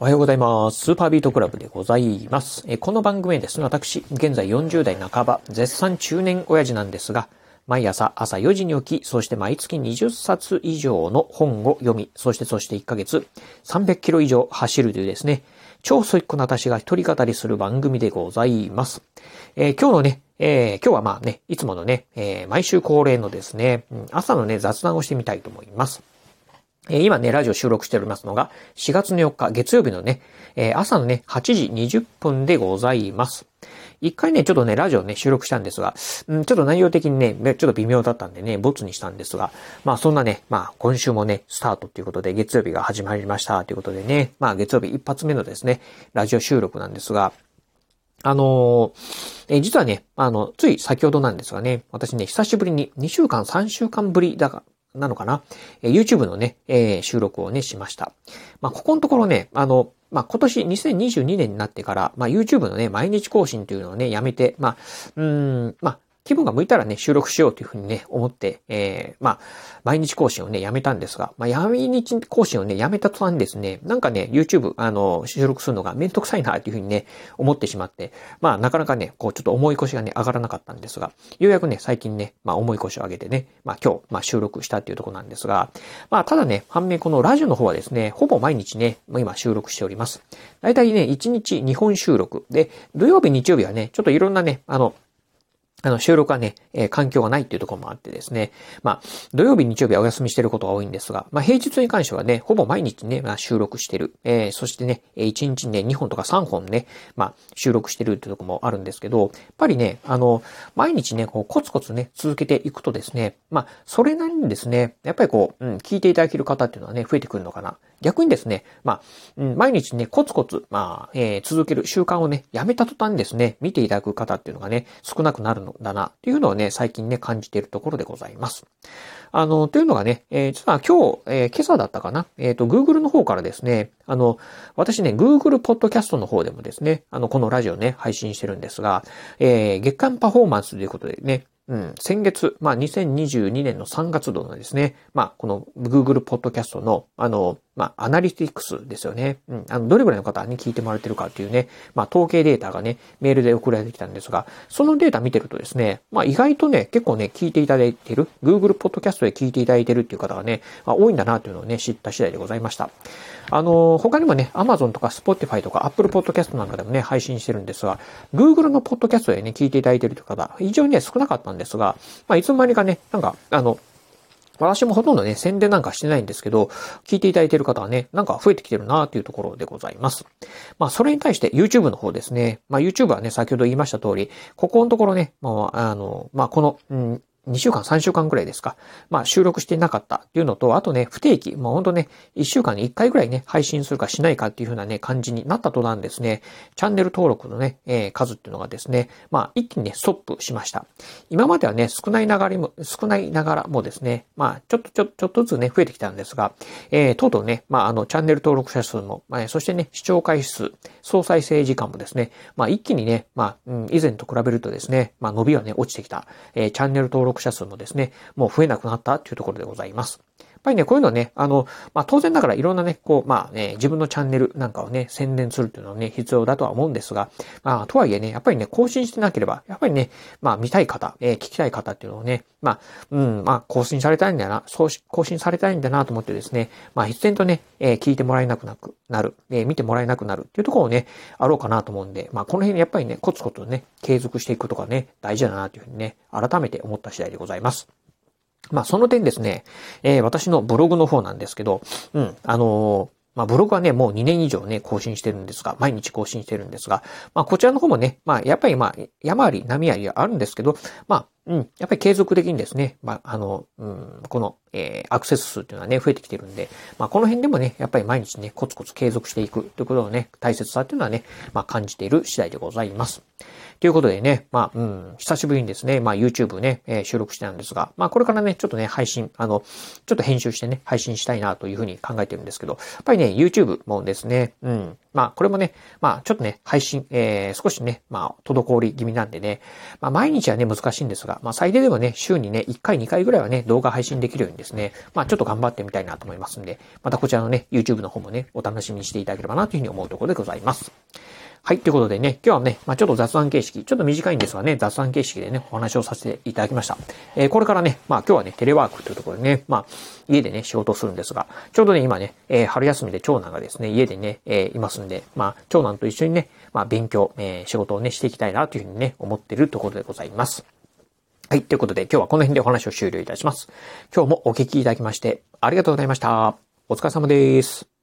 おはようございます。スーパービートクラブでございます。えこの番組はですね、私、現在40代半ば、絶賛中年親父なんですが、毎朝朝4時に起き、そして毎月20冊以上の本を読み、そしてそして1ヶ月300キロ以上走るというですね、超ソイックな私が一人語りする番組でございます。えー今日のね、えー今日はまあね、いつものね、えー毎週恒例のですね、朝のね、雑談をしてみたいと思います。今ね、ラジオ収録しておりますのが、4月の4日、月曜日のね、朝のね、8時20分でございます。一回ね、ちょっとね、ラジオね、収録したんですが、うん、ちょっと内容的にね、ちょっと微妙だったんでね、ボツにしたんですが、まあそんなね、まあ今週もね、スタートということで、月曜日が始まりましたということでね、まあ月曜日一発目のですね、ラジオ収録なんですが、あのーえ実はね、あの、つい先ほどなんですがね、私ね、久しぶりに2週間、3週間ぶりだが、なのかな、えー YouTube のね、えー収録をね、しました。まあ、ここのところね、あの、まあ、今年2022年になってから、まあ、YouTube のね、毎日更新というのをね、やめて、まあ、うん、まあ、気分が向いたらね、収録しようというふうにね、思って、えー、まあ、毎日更新をね、やめたんですが、まあ、毎日更新をね、やめた途端ですね、なんかね、YouTube、あの、収録するのがめんどくさいな、というふうにね、思ってしまって、まあ、なかなかね、こう、ちょっと重い腰がね、上がらなかったんですが、ようやくね、最近ね、まあ、重い腰を上げてね、まあ、今日、まあ、収録したっていうとこなんですが、まあ、ただね、反面このラジオの方はですね、ほぼ毎日ね、もう今収録しております。だいたいね、1日2本収録。で、土曜日、日曜日はね、ちょっといろんなね、あの、あの、収録はね、えー環境がないっていうところもあってですね。まあ、土曜日、日曜日はお休みしてることが多いんですが、まあ、平日に関してはね、ほぼ毎日ね、まあ、収録してる。えーそしてね、1日にね、2本とか3本ね、まあ、収録してるっていうところもあるんですけど、やっぱりね、あの、毎日ね、こう、コツコツね、続けていくとですね、まあ、それなりにですね、やっぱりこう、うん、聞いていただける方っていうのはね、増えてくるのかな。逆にですね、まあ、うん、毎日ね、コツコツ、まあ、えー続ける習慣をね、やめた途端にですね、見ていただく方っていうのがね、少なくなるのだな、っていうのをね、最近ね、感じているところでございます。あの、というのがね、えー実は今日、えー今朝だったかな、えっ、と、Google の方からですね、あの、私ね、Google ポッドキャストの方でもですね、あの、このラジオね、配信してるんですが、えー月間パフォーマンスということでね、うん、先月、まあ、2022年の3月度のですね、まあ、この Google ポッドキャストの、あの、まあ、アナリティクスですよね。うん、あの、どれぐらいの方に聞いてもらえてるかっていうね、まあ、統計データがね、メールで送られてきたんですが、そのデータ見てるとですね、まあ、意外とね、結構ね、聞いていただいている、Google ポッドキャストで聞いていただいているっていう方がね、まあ、多いんだなというのをね、知った次第でございました。あの、他にもね、Amazon とか Spotify とか Apple Podcast なんかでもね、配信してるんですが、Google のポッドキャストでね、聞いていただいているという方、非常にね、少なかったんですが、まあ、いつの間にかね、なんか、あの、私もほとんどね、宣伝なんかしてないんですけど、聞いていただいている方はね、なんか増えてきてるなというところでございます。まあ、それに対して YouTube の方ですね。まあ、YouTube はね、先ほど言いました通り、ここのところね、まあ、あの、まあ、この、うん、2週間、3週間くらいですか。まあ、収録してなかったっていうのと、あとね、不定期、もうほんとね、1週間に1回ぐらいね、配信するかしないかっていう風なね、感じになった途端ですね、チャンネル登録のね、えー数っていうのがですね、まあ、一気にね、ストップしました。今まではね、少ないながらも、少ないながらもですね、まあ、ちょっとちょ、ちょっとずつね、増えてきたんですが、えー、とうとうね、まあ、あの、チャンネル登録者数も、まあ、そしてね、視聴回数、総再生時間もですね、まあ、一気にね、まあ、うん、以前と比べるとですね、まあ、伸びはね、落ちてきた。えーチャンネル登録者数もですね、もう増えなくなったというところでございます。やっぱりね、こういうのはね、あの、まあ、当然ながらいろんなね、こう、まあ、ね、自分のチャンネルなんかをね、宣伝するっていうのはね、必要だとは思うんですが、まあ、とはいえね、やっぱりね、更新してなければ、やっぱりね、まあ、見たい方、えー聞きたい方っていうのをね、まあ、うん、まあ、更新されたいんだよな、そうし、更新されたいんだなと思ってですね、まあ、必然とね、えー聞いてもらえなくなくなる、えー見てもらえなくなるっていうところをね、あろうかなと思うんで、まあ、この辺やっぱりね、コツコツね、継続していくとがね、大事だなというふうにね、改めて思った次第でございます。まあ、その点ですね、えー私のブログの方なんですけど、うん、あのーまあ、ブログはね、もう2年以上ね、更新してるんですが、毎日更新してるんですが、まあ、こちらの方もね、まあ、やっぱりまあ、山あり波ありあるんですけど、まあ、うん、やっぱり継続的にですね、まあ、あの、うん、この、えーアクセス数っていうのはね、増えてきてるんで、まあ、この辺でもね、やっぱり毎日ね、コツコツ継続していくということのね、大切さっていうのはね、まあ、感じている次第でございます。ということでね、まあ、うん、久しぶりにですね、まあ、YouTube ね、えー収録してたんですが、まあ、これからね、ちょっとね、配信、あの、ちょっと編集してね、配信したいなというふうに考えてるんですけど、やっぱりね、YouTube もですね、うん、まあ、これもね、まあ、ちょっとね、配信、えー、少しね、まあ、滞り気味なんでね、まあ、毎日はね、難しいんですが、まあ、最低でもね、週にね、1回、2回ぐらいはね、動画配信できるようにですね、まあちょっと頑張ってみたいなと思いますんで、またこちらのね、YouTube の方もね、お楽しみにしていただければなというふうに思うところでございます。はい。ということでね、今日はね、まあ、ちょっと雑談形式、ちょっと短いんですがね、雑談形式でね、お話をさせていただきました。えー、これからね、まあ、今日はね、テレワークというところでね、まあ、家でね、仕事をするんですが、ちょうどね、今ね、えー、春休みで長男がですね、家でね、えー、いますんで、まあ、長男と一緒にね、まあ、勉強、えー、仕事をね、していきたいなというふうにね、思っているところでございます。はい。ということで、今日はこの辺でお話を終了いたします。今日もお聞きいただきまして、ありがとうございました。お疲れ様です。